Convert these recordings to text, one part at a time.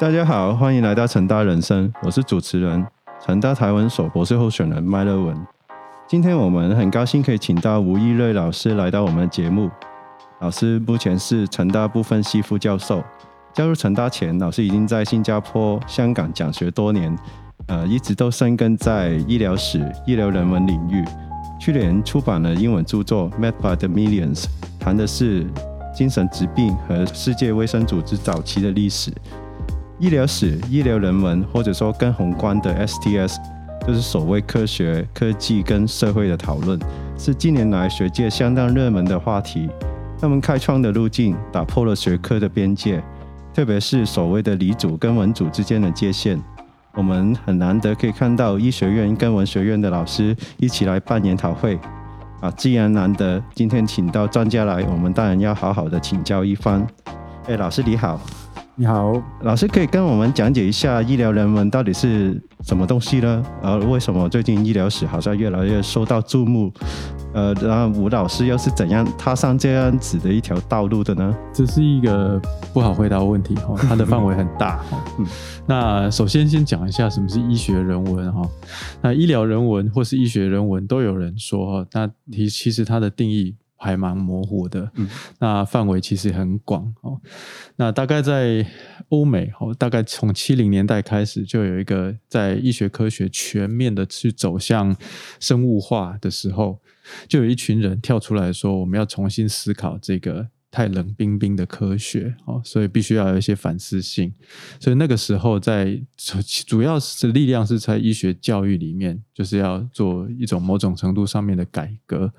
大家好，欢迎来到成大人生，我是主持人成大台湾首博士候选人麦乐文。今天我们很高兴可以请到吴一瑞老师来到我们的节目。老师目前是成大部分系副教授。加入成大前，老师已经在新加坡、香港讲学多年，呃，一直都深耕在医疗史、医疗人文领域。去年出版了英文著作《Met by the Millions》，谈的是精神疾病和世界卫生组织早期的历史、医疗史、医疗人文，或者说更宏观的 STS，就是所谓科学、科技跟社会的讨论，是近年来学界相当热门的话题。他们开创的路径打破了学科的边界，特别是所谓的理组跟文组之间的界限。我们很难得可以看到医学院跟文学院的老师一起来办研讨会啊！既然难得，今天请到专家来，我们当然要好好的请教一番。哎，老师你好，你好，老师可以跟我们讲解一下医疗人文到底是什么东西呢？呃，为什么最近医疗史好像越来越受到注目？呃，然后吴老师又是怎样踏上这样子的一条道路的呢？这是一个不好回答的问题哈，它的范围很大。嗯，那首先先讲一下什么是医学人文哈。那医疗人文或是医学人文都有人说哈，那其其实它的定义还蛮模糊的。嗯，那范围其实很广哦。那大概在欧美哦，大概从七零年代开始就有一个在医学科学全面的去走向生物化的时候。就有一群人跳出来说，我们要重新思考这个太冷冰冰的科学哦，所以必须要有一些反思性。所以那个时候，在主要是力量是在医学教育里面，就是要做一种某种程度上面的改革。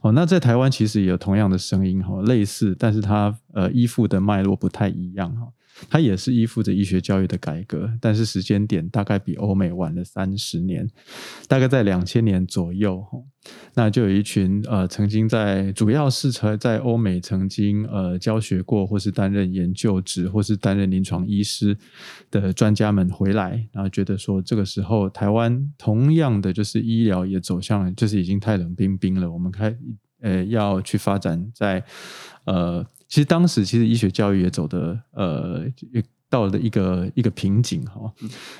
哦，那在台湾其实也有同样的声音哈，类似，但是它呃依附的脉络不太一样哈。它也是依附着医学教育的改革，但是时间点大概比欧美晚了三十年，大概在两千年左右。那就有一群呃，曾经在主要是在在欧美曾经呃教学过，或是担任研究职，或是担任临床医师的专家们回来，然后觉得说，这个时候台湾同样的就是医疗也走向了，就是已经太冷冰冰了，我们开呃要去发展在呃。其实当时，其实医学教育也走的呃，到了一个一个瓶颈哈，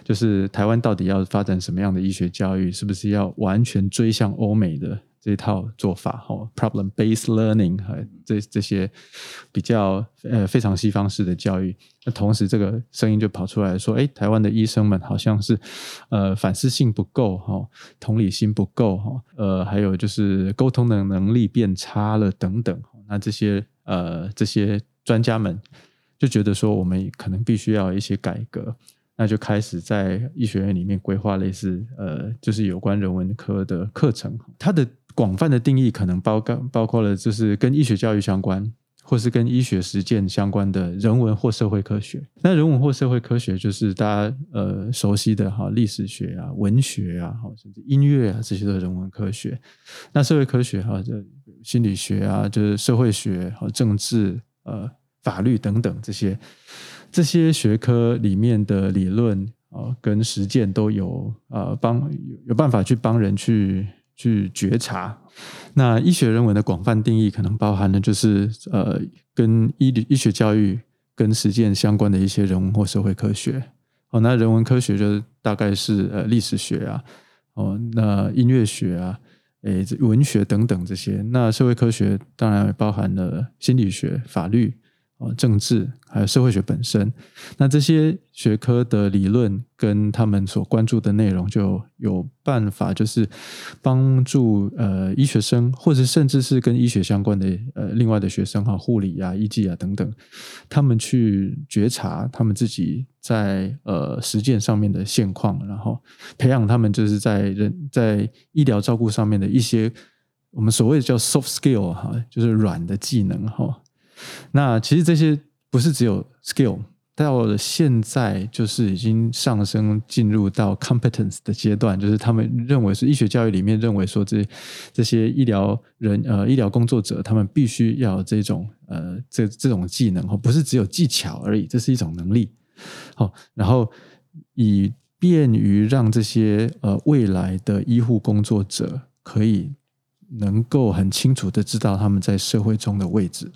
就是台湾到底要发展什么样的医学教育？是不是要完全追向欧美的这套做法哈？Problem based learning 和这这些比较呃非常西方式的教育。那同时，这个声音就跑出来说：，哎，台湾的医生们好像是呃反思性不够哈，同理心不够哈，呃，还有就是沟通的能力变差了等等。那这些。呃，这些专家们就觉得说，我们可能必须要一些改革，那就开始在医学院里面规划类似呃，就是有关人文科的课程。它的广泛的定义可能包括包括了，就是跟医学教育相关，或是跟医学实践相关的人文或社会科学。那人文或社会科学就是大家呃熟悉的哈，历史学啊、文学啊，甚至音乐啊这些的人文科学。那社会科学哈这。心理学啊，就是社会学和政治、呃法律等等这些这些学科里面的理论啊，跟实践都有呃帮有有办法去帮人去去觉察。那医学人文的广泛定义，可能包含的就是呃跟医医学教育跟实践相关的一些人文或社会科学。哦，那人文科学就大概是呃历史学啊，哦那音乐学啊。诶，文学等等这些，那社会科学当然包含了心理学、法律。政治还有社会学本身，那这些学科的理论跟他们所关注的内容，就有办法就是帮助呃医学生，或者甚至是跟医学相关的呃另外的学生哈，护理啊、医技啊等等，他们去觉察他们自己在呃实践上面的现况，然后培养他们就是在人在医疗照顾上面的一些我们所谓的叫 soft skill 哈，就是软的技能哈。那其实这些不是只有 skill，到了现在就是已经上升进入到 competence 的阶段，就是他们认为是医学教育里面认为说这这些医疗人呃医疗工作者他们必须要这种呃这这种技能哦，不是只有技巧而已，这是一种能力。好，然后以便于让这些呃未来的医护工作者可以能够很清楚的知道他们在社会中的位置。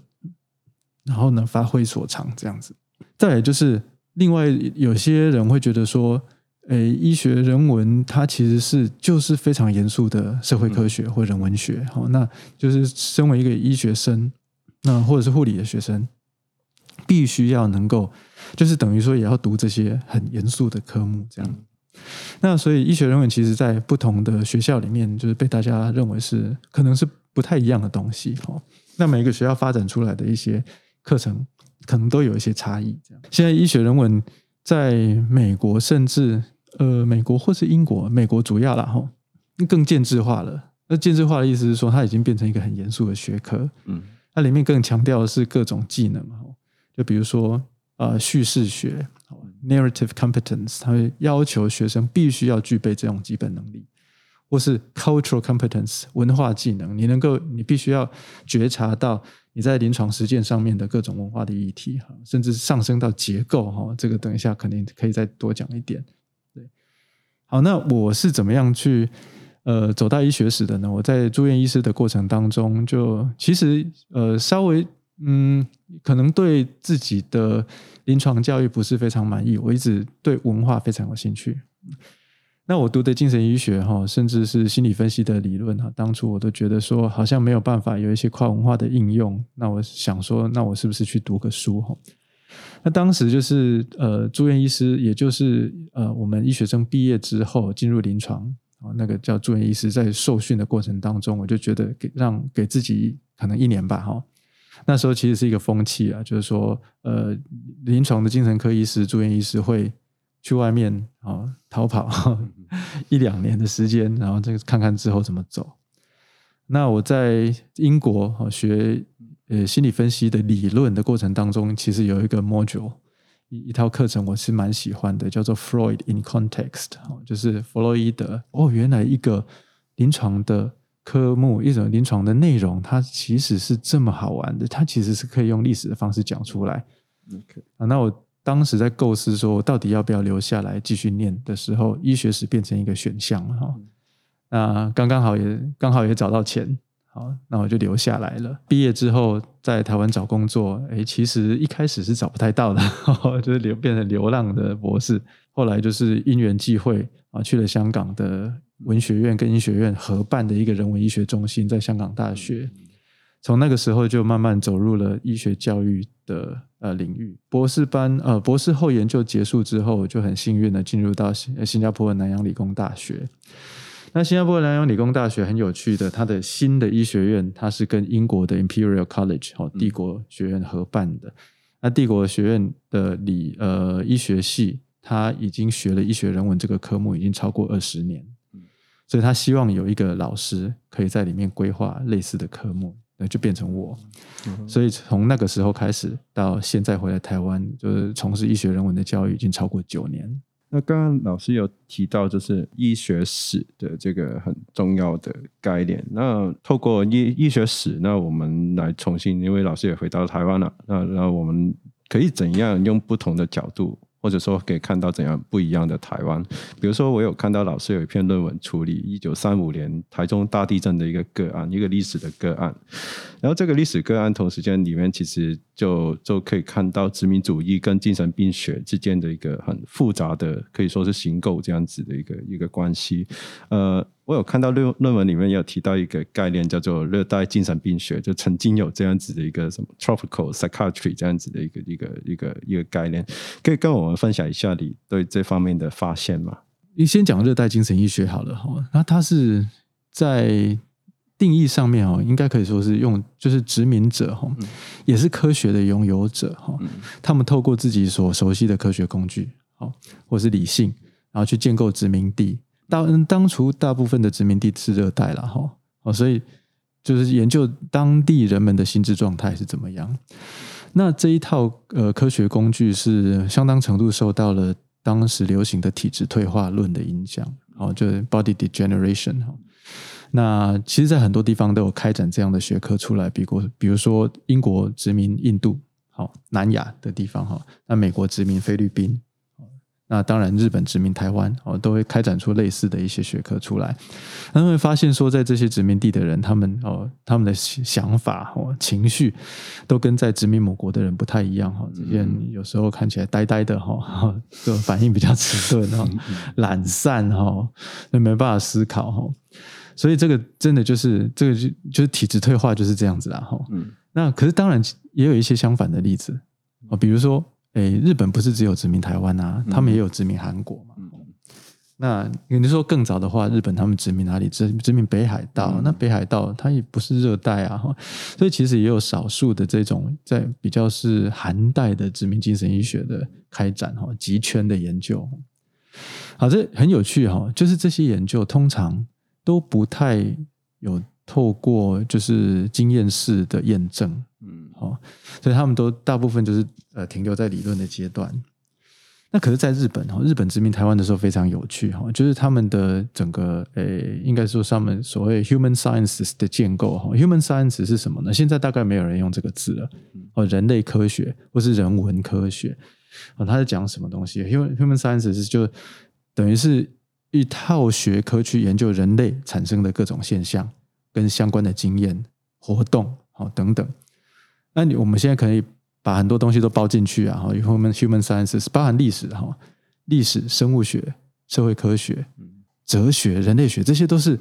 然后呢，发挥所长这样子。再来就是另外有些人会觉得说，诶，医学人文它其实是就是非常严肃的社会科学或人文学，好，那就是身为一个医学生，那或者是护理的学生，必须要能够，就是等于说也要读这些很严肃的科目，这样。那所以医学人文其实在不同的学校里面，就是被大家认为是可能是不太一样的东西，哈。那每个学校发展出来的一些课程，可能都有一些差异。这样，现在医学人文在美国，甚至呃，美国或是英国，美国主要了哈，更建制化了。那建制化的意思是说，它已经变成一个很严肃的学科。嗯，它里面更强调的是各种技能哈，就比如说呃，叙事学，narrative competence，它会要求学生必须要具备这种基本能力。或是 cultural competence 文化技能，你能够，你必须要觉察到你在临床实践上面的各种文化的议题哈，甚至上升到结构哈，这个等一下肯定可以再多讲一点。对，好，那我是怎么样去呃走到医学史的呢？我在住院医师的过程当中，就其实呃稍微嗯，可能对自己的临床教育不是非常满意，我一直对文化非常有兴趣。那我读的精神医学哈，甚至是心理分析的理论哈，当初我都觉得说好像没有办法有一些跨文化的应用。那我想说，那我是不是去读个书哈？那当时就是呃住院医师，也就是呃我们医学生毕业之后进入临床啊，那个叫住院医师，在受训的过程当中，我就觉得给让给自己可能一年吧哈。那时候其实是一个风气啊，就是说呃临床的精神科医师、住院医师会。去外面啊逃跑 一两年的时间，然后这个看看之后怎么走。那我在英国啊学呃心理分析的理论的过程当中，其实有一个 module 一一套课程，我是蛮喜欢的，叫做 Freud in Context，就是弗洛伊德。哦，原来一个临床的科目，一种临床的内容，它其实是这么好玩的，它其实是可以用历史的方式讲出来。OK 啊，那我。当时在构思说，我到底要不要留下来继续念的时候，医学史变成一个选项哈。那刚刚好也刚好也找到钱，好，那我就留下来了。毕业之后在台湾找工作，哎，其实一开始是找不太到的，就是流变成流浪的博士。后来就是因缘际会啊，去了香港的文学院跟医学院合办的一个人文医学中心，在香港大学。从那个时候就慢慢走入了医学教育的呃领域。博士班呃博士后研究结束之后，就很幸运的进入到新新加坡的南洋理工大学。那新加坡南洋理工大学很有趣的，它的新的医学院，它是跟英国的 Imperial College 哦帝国学院合办的。那帝国学院的理呃医学系，他已经学了医学人文这个科目已经超过二十年，所以他希望有一个老师可以在里面规划类似的科目。那就变成我，所以从那个时候开始到现在回来台湾，就是从事医学人文的教育已经超过九年。那刚刚老师有提到，就是医学史的这个很重要的概念。那透过医医学史，那我们来重新，因为老师也回到台湾了，那那我们可以怎样用不同的角度？或者说可以看到怎样不一样的台湾，比如说我有看到老师有一篇论文处理一九三五年台中大地震的一个个案，一个历史的个案，然后这个历史个案同时间里面其实就就可以看到殖民主义跟精神病学之间的一个很复杂的可以说是行构这样子的一个一个关系，呃。我有看到论论文里面有提到一个概念，叫做热带精神病学，就曾经有这样子的一个什么 tropical psychiatry 这样子的一个一个一个一个概念，可以跟我们分享一下你对这方面的发现吗？你先讲热带精神医学好了哈，那它是在定义上面哦，应该可以说是用就是殖民者哈，也是科学的拥有者哈，他们透过自己所熟悉的科学工具，好或是理性，然后去建构殖民地。当当初大部分的殖民地是热带了哈，哦，所以就是研究当地人们的心智状态是怎么样。那这一套呃科学工具是相当程度受到了当时流行的体质退化论的影响，哦，就是 body degeneration 哈。那其实，在很多地方都有开展这样的学科出来，比如比如说英国殖民印度，好南亚的地方哈，那美国殖民菲律宾。那当然，日本殖民台湾哦，都会开展出类似的一些学科出来。他们会发现说，在这些殖民地的人，他们哦，他们的想法哦、情绪，都跟在殖民母国的人不太一样哈。这些人有时候看起来呆呆的哈，就反应比较迟钝哈，懒散哈，那没办法思考哈。所以这个真的就是这个就就是体质退化就是这样子啦哈。那可是当然也有一些相反的例子啊，比如说。诶，日本不是只有殖民台湾啊，他们也有殖民韩国嘛。那你说更早的话，日本他们殖民哪里？殖殖民北海道。那北海道它也不是热带啊，所以其实也有少数的这种在比较是寒带的殖民精神医学的开展哈，极圈的研究。好，这很有趣哈，就是这些研究通常都不太有透过就是经验式的验证。嗯，好，所以他们都大部分就是呃停留在理论的阶段。那可是，在日本哈，日本殖民台湾的时候非常有趣哈，就是他们的整个诶，应该说上面所谓 human sciences 的建构哈，human science 是什么呢？现在大概没有人用这个字了，哦，人类科学或是人文科学啊，他在讲什么东西？human human sciences 就等于是一套学科去研究人类产生的各种现象跟相关的经验活动好等等。那你我们现在可以把很多东西都包进去啊，哈，human human sciences 包含历史哈，历史、生物学、社会科学、哲学、人类学，这些都是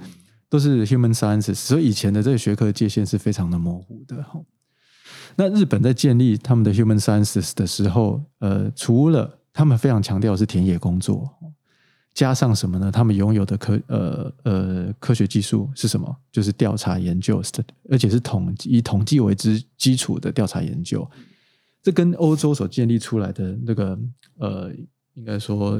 都是 human sciences。所以以前的这个学科界限是非常的模糊的哈。那日本在建立他们的 human sciences 的时候，呃，除了他们非常强调是田野工作。加上什么呢？他们拥有的科呃呃科学技术是什么？就是调查研究，而且是统以统计为之基础的调查研究。这跟欧洲所建立出来的那个呃，应该说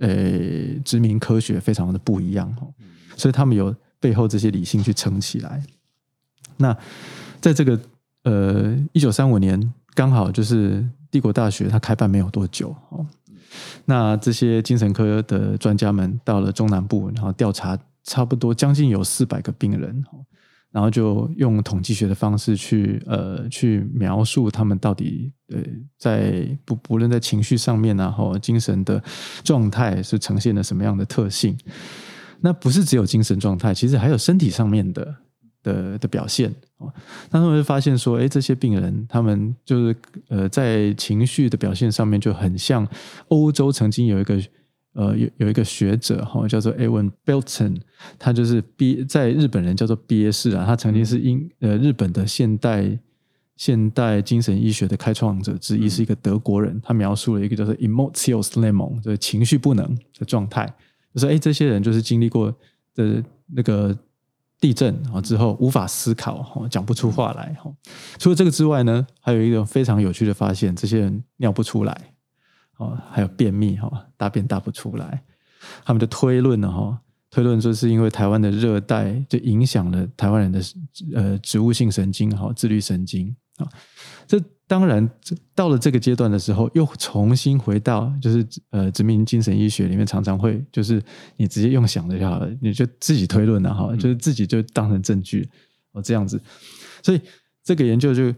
呃殖民科学非常的不一样哦。所以他们有背后这些理性去撑起来。那在这个呃一九三五年，刚好就是帝国大学它开办没有多久哦。那这些精神科的专家们到了中南部，然后调查差不多将近有四百个病人，然后就用统计学的方式去呃去描述他们到底呃在不不论在情绪上面然后精神的状态是呈现了什么样的特性。那不是只有精神状态，其实还有身体上面的。的的表现哦，那他们会发现说，哎，这些病人他们就是呃，在情绪的表现上面就很像欧洲曾经有一个呃有有一个学者哈，叫做 Evan Belton，他就是憋在日本人叫做憋士啊，他曾经是英呃日本的现代现代精神医学的开创者之一，是一个德国人，他描述了一个叫做 emotions lemon，就是情绪不能的状态，就说哎，这些人就是经历过的那个。地震啊之后无法思考哈，讲不出话来哈。除了这个之外呢，还有一个非常有趣的发现：这些人尿不出来哦，还有便秘哈，大便大不出来。他们的推论呢哈，推论说是因为台湾的热带就影响了台湾人的呃植物性神经哈，自律神经啊，这。当然，到了这个阶段的时候，又重新回到就是呃殖民精神医学里面，常常会就是你直接用想的就好了，你就自己推论了哈，就是自己就当成证据哦这样子。所以这个研究就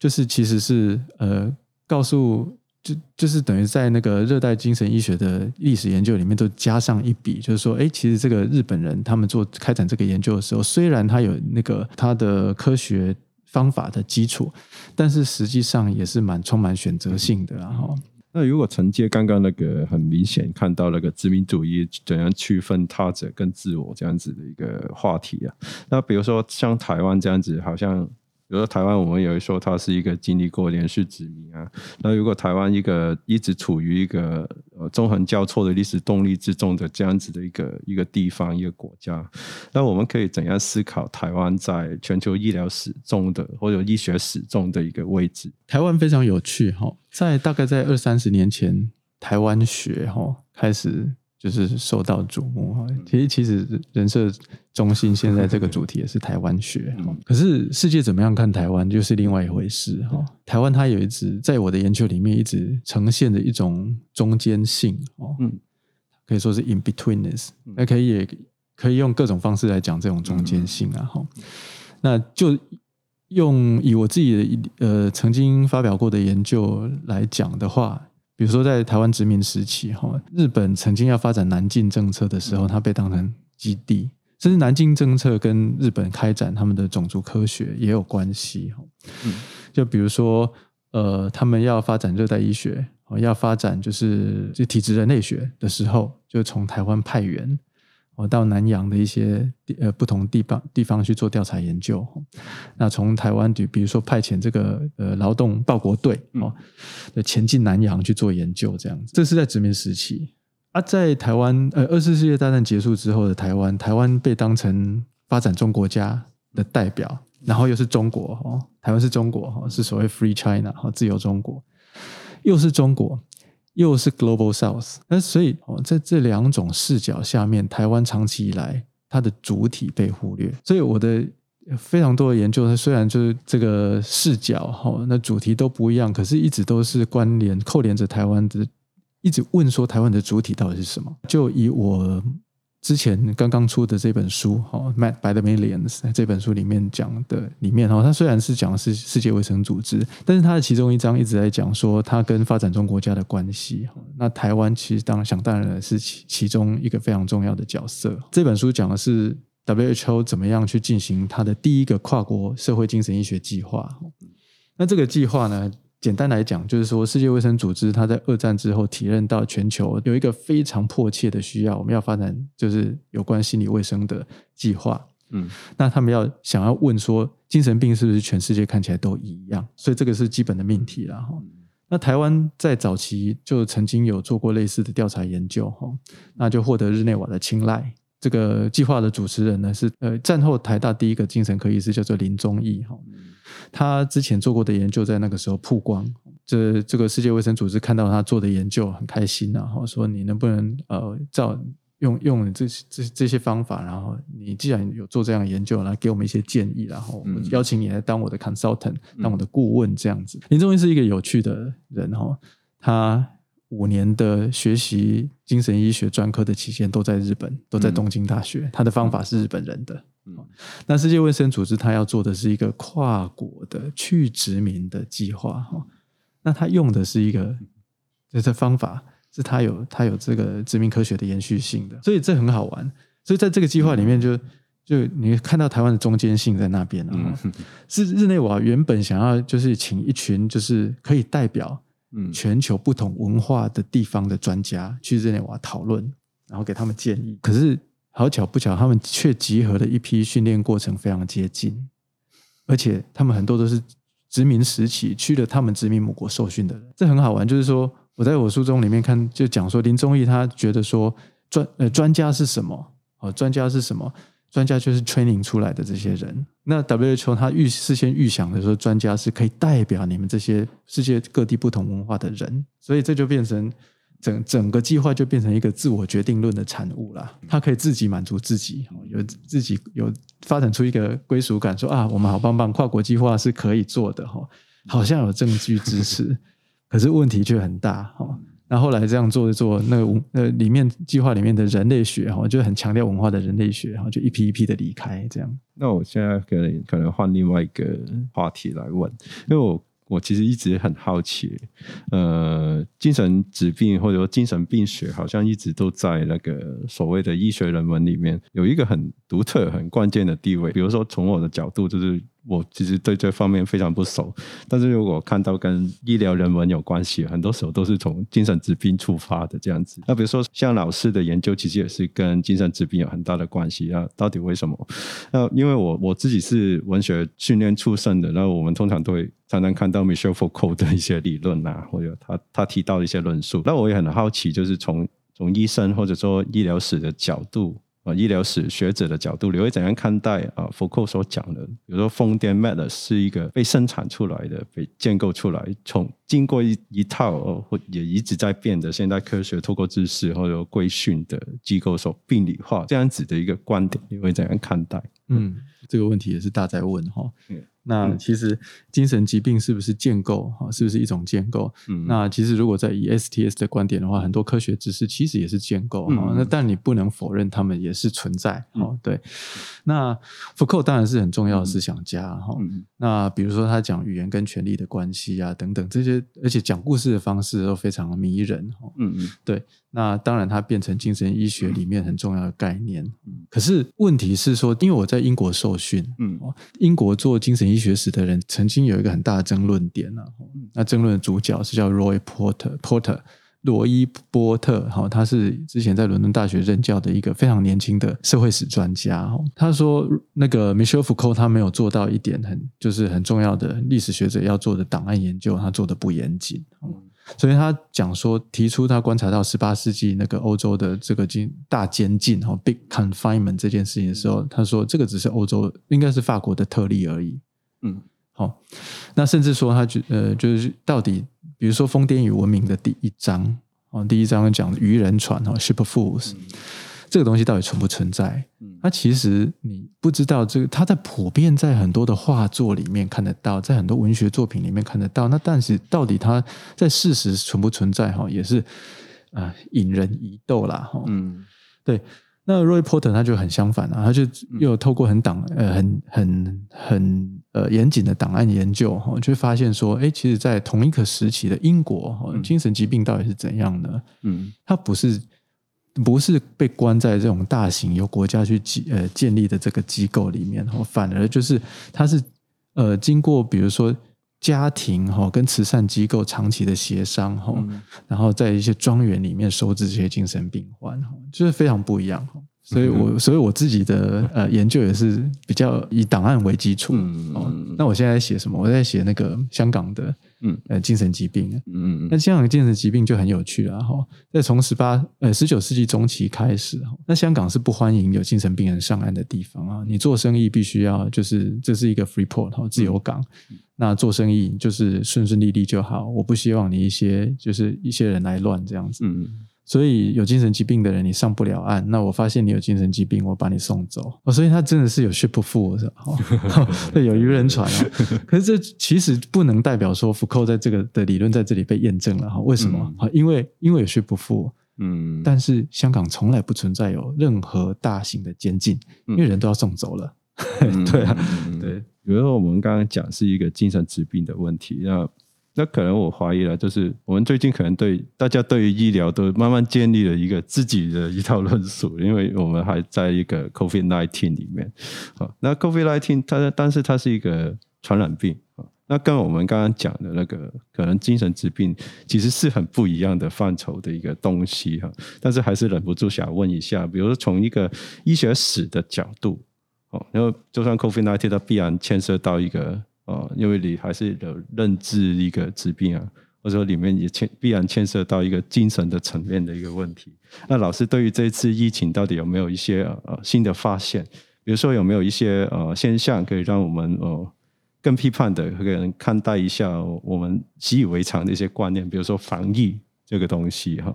就是其实是呃告诉就就是等于在那个热带精神医学的历史研究里面都加上一笔，就是说，哎，其实这个日本人他们做开展这个研究的时候，虽然他有那个他的科学。方法的基础，但是实际上也是蛮充满选择性的，然后。那如果承接刚刚那个很明显看到那个殖民主义怎样区分他者跟自我这样子的一个话题啊，那比如说像台湾这样子，好像。比如说台湾，我们有一说它是一个经历过连续殖民啊。那如果台湾一个一直处于一个呃纵横交错的历史动力之中的这样子的一个一个地方一个国家，那我们可以怎样思考台湾在全球医疗史中的或者医学史中的一个位置？台湾非常有趣哈，在大概在二三十年前，台湾学哈开始。就是受到瞩目哈，其实其实人设中心现在这个主题也是台湾学，可是世界怎么样看台湾就是另外一回事哈。台湾它有一直在我的研究里面一直呈现的一种中间性哦，嗯，可以说是 in betweenness，那可以也可以用各种方式来讲这种中间性啊哈。那就用以我自己的呃曾经发表过的研究来讲的话。比如说在台湾殖民时期，哈，日本曾经要发展南进政策的时候，它被当成基地，甚至南进政策跟日本开展他们的种族科学也有关系，哈。嗯，就比如说，呃，他们要发展热带医学，要发展就是就体质人类学的时候，就从台湾派员。我到南洋的一些呃不同地方地方去做调查研究，那从台湾比比如说派遣这个呃劳动报国队哦，前进南洋去做研究，这样子，这是在殖民时期。啊，在台湾呃二次世界大战结束之后的台湾，台湾被当成发展中国家的代表，然后又是中国哦，台湾是中国哈，是所谓 Free China 哈，自由中国，又是中国。又是 Global South，那所以哦，在这两种视角下面，台湾长期以来它的主体被忽略。所以我的非常多的研究，它虽然就是这个视角哈，那主题都不一样，可是一直都是关联扣连着台湾的，一直问说台湾的主体到底是什么？就以我。之前刚刚出的这本书，哈，《Mad by the Millions》这本书里面讲的，里面哈，它虽然是讲的是世界卫生组织，但是它的其中一章一直在讲说它跟发展中国家的关系。那台湾其实当然想当然是其其中一个非常重要的角色。这本书讲的是 WHO 怎么样去进行它的第一个跨国社会精神医学计划。那这个计划呢？简单来讲，就是说，世界卫生组织它在二战之后体认到全球有一个非常迫切的需要，我们要发展就是有关心理卫生的计划。嗯，那他们要想要问说，精神病是不是全世界看起来都一样？所以这个是基本的命题了哈。那台湾在早期就曾经有做过类似的调查研究哈，那就获得日内瓦的青睐。这个计划的主持人呢是呃战后台大第一个精神科医师，叫做林宗义哈。他之前做过的研究在那个时候曝光，这这个世界卫生组织看到他做的研究很开心然后说你能不能呃照用用这这这些方法，然后你既然有做这样的研究，来给我们一些建议，然后我邀请你来当我的 consultant，当我的顾问这样子。林宗义是一个有趣的人哈，他五年的学习精神医学专科的期间都在日本，都在东京大学，他的方法是日本人的。那世界卫生组织他要做的是一个跨国的去殖民的计划哈，那他用的是一个就这方法，是他有他有这个殖民科学的延续性的，所以这很好玩。所以在这个计划里面，就就你看到台湾的中间性在那边啊，是日内瓦原本想要就是请一群就是可以代表全球不同文化的地方的专家去日内瓦讨论，然后给他们建议，可是。好巧不巧，他们却集合了一批训练过程非常接近，而且他们很多都是殖民时期去了他们殖民母国受训的人。这很好玩，就是说我在我书中里面看，就讲说林宗义他觉得说专呃专家是什么？哦，专家是什么？专家就是 training 出来的这些人。那 WHO 他预事先预想的时候，专家是可以代表你们这些世界各地不同文化的人，所以这就变成。整整个计划就变成一个自我决定论的产物了。他可以自己满足自己，有自己有发展出一个归属感，说啊，我们好棒棒，跨国计划是可以做的哈，好像有证据支持。可是问题却很大哈。那后来这样做一做，那个呃里面计划里面的人类学哈，就很强调文化的人类学哈，就一批一批的离开这样。那我现在可能可能换另外一个话题来问，因为我。我其实一直很好奇，呃，精神疾病或者说精神病学，好像一直都在那个所谓的医学人文里面有一个很独特、很关键的地位。比如说，从我的角度，就是。我其实对这方面非常不熟，但是如果看到跟医疗人文有关系，很多时候都是从精神疾病出发的这样子。那比如说像老师的研究，其实也是跟精神疾病有很大的关系。那到底为什么？那因为我我自己是文学训练出身的，那我们通常都会常常看到 Michel Foucault 的一些理论啊，或者他他提到的一些论述。那我也很好奇，就是从从医生或者说医疗史的角度。医疗史学者的角度，你会怎样看待啊？福克所讲的，比如说疯癫 mad 是一个被生产出来的、被建构出来、从经过一一套或也一直在变的现代科学，透过知识或者规训的机构所病理化这样子的一个观点，你会怎样看待？嗯，这个问题也是大在问哈。那其实精神疾病是不是建构哈？是不是一种建构？嗯，那其实如果在以 STS 的观点的话，很多科学知识其实也是建构哈。那但你不能否认他们也是存在哈。对，那福克当然是很重要的思想家哈。那比如说他讲语言跟权力的关系啊等等这些，而且讲故事的方式都非常迷人哈。嗯嗯，对。那当然，它变成精神医学里面很重要的概念。可是问题是说，因为我在英国受训，嗯，英国做精神医学史的人曾经有一个很大的争论点呢。那争论的主角是叫 Roy Porter，Porter 罗伊波特，哈，他是之前在伦敦大学任教的一个非常年轻的社会史专家。他说，那个 Michel Foucault 他没有做到一点很就是很重要的历史学者要做的档案研究，他做的不严谨。所以他讲说，提出他观察到十八世纪那个欧洲的这个监大监禁哈 （big confinement） 这件事情的时候，他说这个只是欧洲，应该是法国的特例而已。嗯，好，那甚至说他就呃，就是到底，比如说《疯癫与文明》的第一章哦，第一章讲愚人船哈 （ship of fools）。这个东西到底存不存在？它其实你不知道，这个它在普遍在很多的画作里面看得到，在很多文学作品里面看得到。那但是到底它在事实存不存在？哈，也是啊，引人疑窦啦。哈，嗯，对。那 Roy Porter 他就很相反啊，他就又透过很档呃很很很呃严谨的档案研究哈，就发现说，哎，其实，在同一个时期的英国哈，精神疾病到底是怎样的？嗯，它不是。不是被关在这种大型由国家去建呃建立的这个机构里面，哈，反而就是他是呃经过比如说家庭哈跟慈善机构长期的协商哈，然后在一些庄园里面收治这些精神病患哈，就是非常不一样哈。所以我所以我自己的呃研究也是比较以档案为基础哦。那我现在写什么？我在写那个香港的。嗯，呃，精神疾病，嗯嗯，那香港精神疾病就很有趣了哈。在从十八呃十九世纪中期开始，那香港是不欢迎有精神病人上岸的地方啊。你做生意必须要就是这是一个 free port 哈，自由港。那做生意就是顺顺利利就好。我不希望你一些就是一些人来乱这样子。嗯。所以有精神疾病的人，你上不了岸。那我发现你有精神疾病，我把你送走。哦，所以他真的是有 ship full 的，对，有渔人船啊。可是这其实不能代表说福寇在这个的理论在这里被验证了哈？为什么？因为因为有 ship full，嗯，但是香港从来不存在有任何大型的监禁，因为人都要送走了。对啊，对。比如说我们刚刚讲是一个精神疾病的问题，那。那可能我怀疑了，就是我们最近可能对大家对于医疗都慢慢建立了一个自己的一套论述，因为我们还在一个 COVID nineteen 里面。啊，那 COVID nineteen 它但是它是一个传染病啊，那跟我们刚刚讲的那个可能精神疾病其实是很不一样的范畴的一个东西哈。但是还是忍不住想问一下，比如说从一个医学史的角度，哦，因为就算 COVID nineteen 它必然牵涉到一个。呃，因为你还是有认知一个疾病啊，或者说里面也牵必然牵涉到一个精神的层面的一个问题。那老师对于这次疫情到底有没有一些呃新的发现？比如说有没有一些呃现象可以让我们呃更批判的可能看待一下我们习以为常的一些观念，比如说防疫这个东西哈。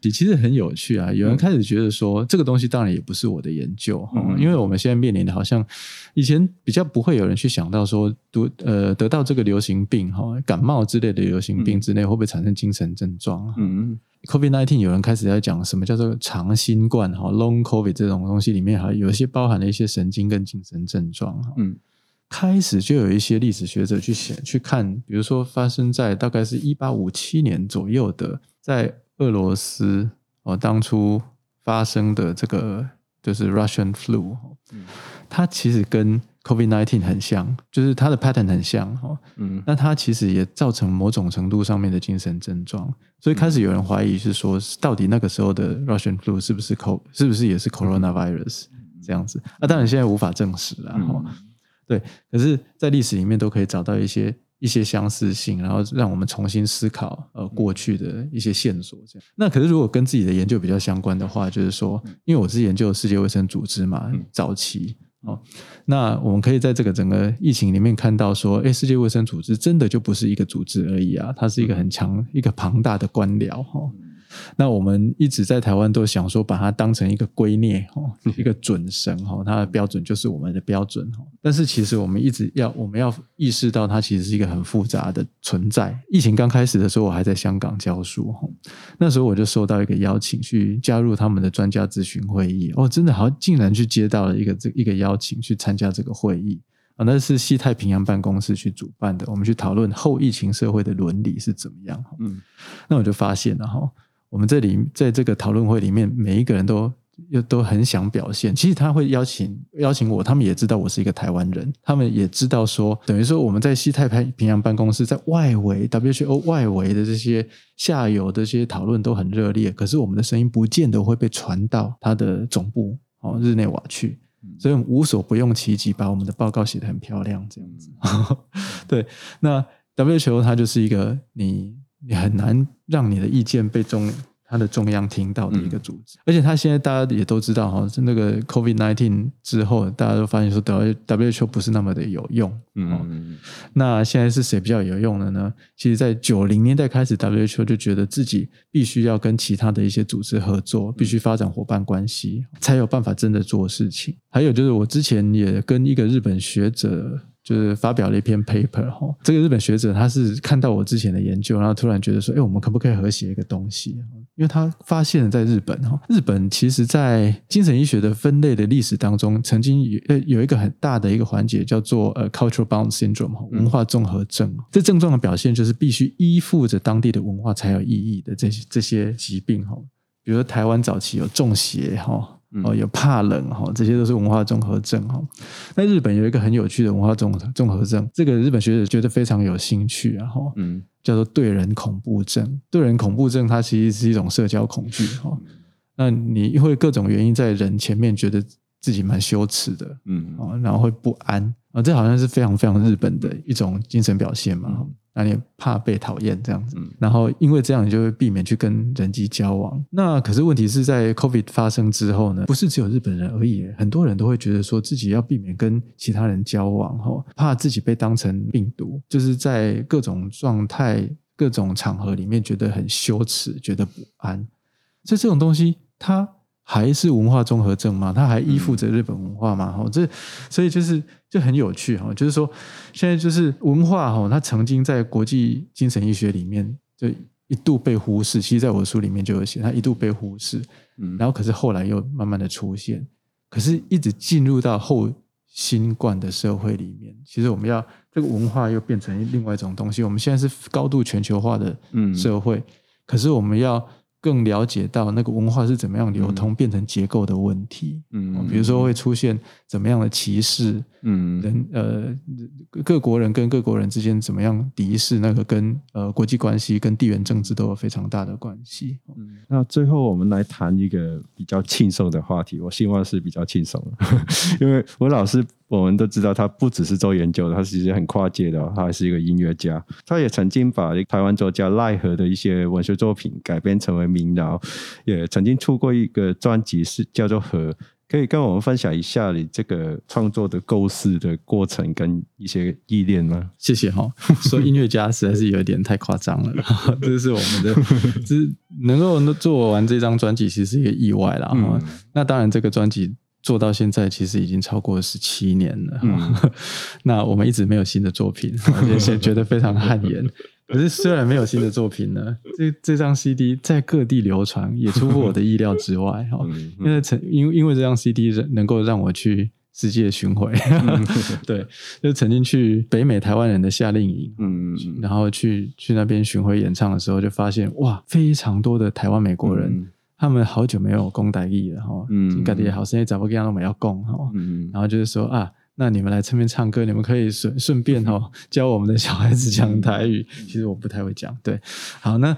其实很有趣啊！有人开始觉得说，这个东西当然也不是我的研究哈，因为我们现在面临的，好像以前比较不会有人去想到说，得呃得到这个流行病哈，感冒之类的流行病之内会不会产生精神症状？嗯，COVID nineteen 有人开始在讲什么叫做长新冠哈，Long COVID 这种东西里面还有一些包含了一些神经跟精神症状哈。嗯，开始就有一些历史学者去写去看，比如说发生在大概是一八五七年左右的，在俄罗斯哦，当初发生的这个就是 Russian flu，嗯，它其实跟 COVID nineteen 很像，就是它的 pattern 很像哈，嗯，那它其实也造成某种程度上面的精神症状，所以开始有人怀疑是说，到底那个时候的 Russian flu 是不是 co 是不是也是 coronavirus 这样子？那当然现在无法证实了哈，对，可是，在历史里面都可以找到一些。一些相似性，然后让我们重新思考呃过去的一些线索。这样，那可是如果跟自己的研究比较相关的话，就是说，因为我是研究世界卫生组织嘛，早期哦，那我们可以在这个整个疫情里面看到说，哎，世界卫生组织真的就不是一个组织而已啊，它是一个很强、一个庞大的官僚哈。那我们一直在台湾都想说把它当成一个圭臬哦，一个准神哈，它的标准就是我们的标准哈。但是其实我们一直要我们要意识到它其实是一个很复杂的存在。疫情刚开始的时候，我还在香港教书哈，那时候我就收到一个邀请去加入他们的专家咨询会议哦，真的好竟然去接到了一个这一个邀请去参加这个会议。啊，那是西太平洋办公室去主办的，我们去讨论后疫情社会的伦理是怎么样。嗯，那我就发现了哈，我们这里在这个讨论会里面，每一个人都又都很想表现。其实他会邀请邀请我，他们也知道我是一个台湾人，他们也知道说，等于说我们在西太平洋办公室在外围 WHO 外围的这些下游的这些讨论都很热烈，可是我们的声音不见得会被传到他的总部哦日内瓦去。所以无所不用其极，把我们的报告写得很漂亮，这样子。对，那 WHO 它就是一个你你很难让你的意见被中。它的中央听到的一个组织，而且它现在大家也都知道哈，是那个 COVID nineteen 之后，大家都发现说 W WHO 不是那么的有用。嗯，那现在是谁比较有用的呢？其实，在九零年代开始，WHO 就觉得自己必须要跟其他的一些组织合作，必须发展伙伴关系，才有办法真的做事情。还有就是，我之前也跟一个日本学者。就是发表了一篇 paper 哈，这个日本学者他是看到我之前的研究，然后突然觉得说，哎，我们可不可以合写一个东西？因为他发现，在日本哈，日本其实在精神医学的分类的历史当中，曾经有呃有一个很大的一个环节叫做呃 cultural bound syndrome 文化综合症。这症状的表现就是必须依附着当地的文化才有意义的这些这些疾病哈，比如说台湾早期有中邪哈。哦，有怕冷哈，这些都是文化综合症哈。那日本有一个很有趣的文化综综合症，这个日本学者觉得非常有兴趣啊哈，嗯，叫做对人恐怖症。对人恐怖症，它其实是一种社交恐惧哈。那你会各种原因在人前面觉得自己蛮羞耻的，嗯啊，然后会不安啊，这好像是非常非常日本的一种精神表现嘛。那你怕被讨厌这样子，然后因为这样你就会避免去跟人际交往。那可是问题是在 COVID 发生之后呢？不是只有日本人而已，很多人都会觉得说自己要避免跟其他人交往，哈，怕自己被当成病毒，就是在各种状态、各种场合里面觉得很羞耻，觉得不安。所以这种东西，它。还是文化综合症吗？它还依附着日本文化吗？哈，这所以就是就很有趣哈，就是说现在就是文化哈，它曾经在国际精神医学里面就一度被忽视，其实在我的书里面就有写，它一度被忽视，嗯，然后可是后来又慢慢的出现，可是一直进入到后新冠的社会里面，其实我们要这个文化又变成另外一种东西，我们现在是高度全球化的社会，可是我们要。更了解到那个文化是怎么样流通，变成结构的问题。嗯，比如说会出现怎么样的歧视，嗯，人呃各国人跟各国人之间怎么样敌视，那个跟呃国际关系跟地缘政治都有非常大的关系。嗯，那最后我们来谈一个比较轻松的话题，我希望是比较轻松的，因为我老师。我们都知道，他不只是做研究的，他其实很跨界的，他还是一个音乐家。他也曾经把台湾作家奈何的一些文学作品改编成为民谣，也曾经出过一个专辑，是叫做《和》。可以跟我们分享一下你这个创作的构思的过程跟一些意念吗？谢谢哈。说音乐家实在是有点太夸张了，这是我们的，这能够做完这张专辑，其实是一个意外了。那当然，这个专辑。做到现在其实已经超过十七年了，那我们一直没有新的作品，而且觉得非常汗颜。可是虽然没有新的作品呢，这这张 CD 在各地流传，也出乎我的意料之外哈。因为曾因因为这张 CD 能够让我去世界巡回，对，就曾经去北美台湾人的夏令营，嗯，然后去去那边巡回演唱的时候，就发现哇，非常多的台湾美国人。他们好久没有公台语了哈，嗯，感觉好声音怎么跟他们要供哈，嗯，然后就是说啊，那你们来这边唱歌，你们可以顺顺便哈教我们的小孩子讲台语。其实我不太会讲，对，好，那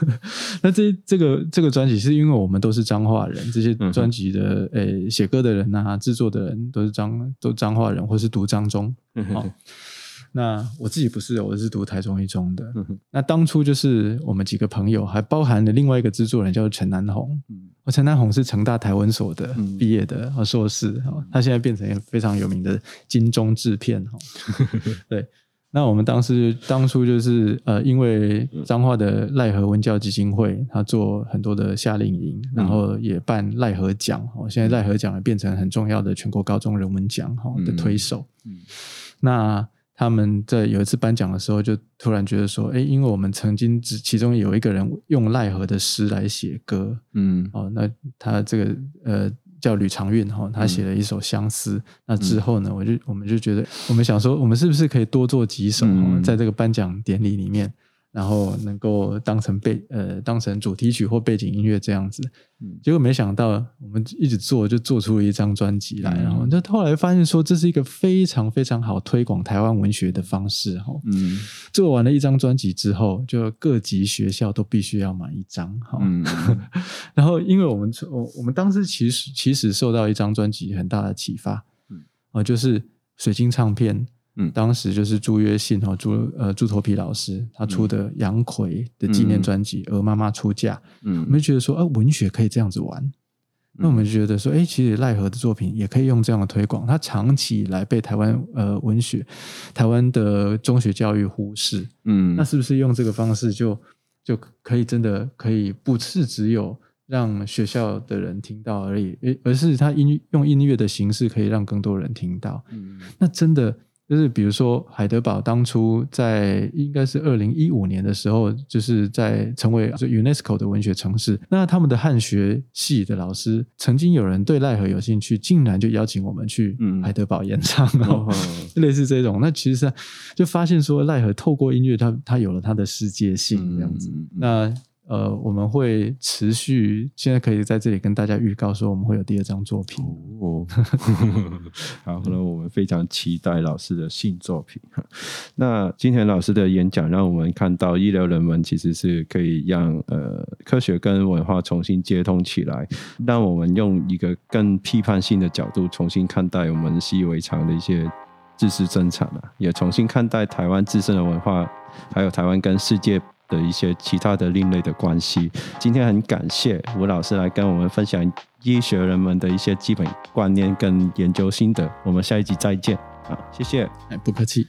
那这这个这个专辑是因为我们都是彰化人，这些专辑的诶写歌的人呐，制作的人都是彰都彰化人，或是读彰中，好。那我自己不是，我是读台中一中的。那当初就是我们几个朋友，还包含了另外一个制作人，叫做陈南红。我陈南红是成大台文所的毕业的，硕士。他现在变成非常有名的金钟制片。对，那那我们当时当初就是呃，因为彰化的赖和文教基金会，他做很多的夏令营，然后也办赖和奖哦。现在赖和奖也变成很重要的全国高中人文奖哈的推手。嗯，那他们在有一次颁奖的时候，就突然觉得说，哎，因为我们曾经只其中有一个人用奈何的诗来写歌，嗯，哦，那他这个呃。叫吕长运哈，他写了一首《相思》。那之后呢，我就我们就觉得，我们想说，我们是不是可以多做几首，在这个颁奖典礼里面。然后能够当成背呃当成主题曲或背景音乐这样子，结果没想到我们一直做就做出了一张专辑来，然后就后来发现说这是一个非常非常好推广台湾文学的方式哈。嗯，做完了一张专辑之后，就各级学校都必须要买一张哈。嗯，然后因为我们我我们当时其实其实受到一张专辑很大的启发，嗯啊就是水晶唱片。嗯，当时就是朱约信哈朱呃朱头皮老师他出的杨奎的纪念专辑《鹅妈妈出嫁》，嗯，我们就觉得说，啊，文学可以这样子玩，那我们就觉得说，哎，其实奈何的作品也可以用这样的推广，他长期以来被台湾呃文学台湾的中学教育忽视，嗯，那是不是用这个方式就就可以真的可以不是只有让学校的人听到而已，而而是他音用音乐的形式可以让更多人听到，嗯，那真的。就是比如说，海德堡当初在应该是二零一五年的时候，就是在成为 UNESCO 的文学城市。那他们的汉学系的老师，曾经有人对奈何有兴趣，竟然就邀请我们去海德堡演唱哦，类似这种。那其实就发现说，奈何透过音乐，它它有了它的世界性这样子。那。呃，我们会持续，现在可以在这里跟大家预告说，我们会有第二张作品。哦，好，可能我们非常期待老师的新作品。那今天老师的演讲让我们看到，医疗人文其实是可以让呃科学跟文化重新接通起来，让我们用一个更批判性的角度重新看待我们习以为常的一些知识增产啊，也重新看待台湾自身的文化，还有台湾跟世界。的一些其他的另类的关系。今天很感谢吴老师来跟我们分享医学人们的一些基本观念跟研究心得。我们下一集再见，啊，谢谢，哎，不客气。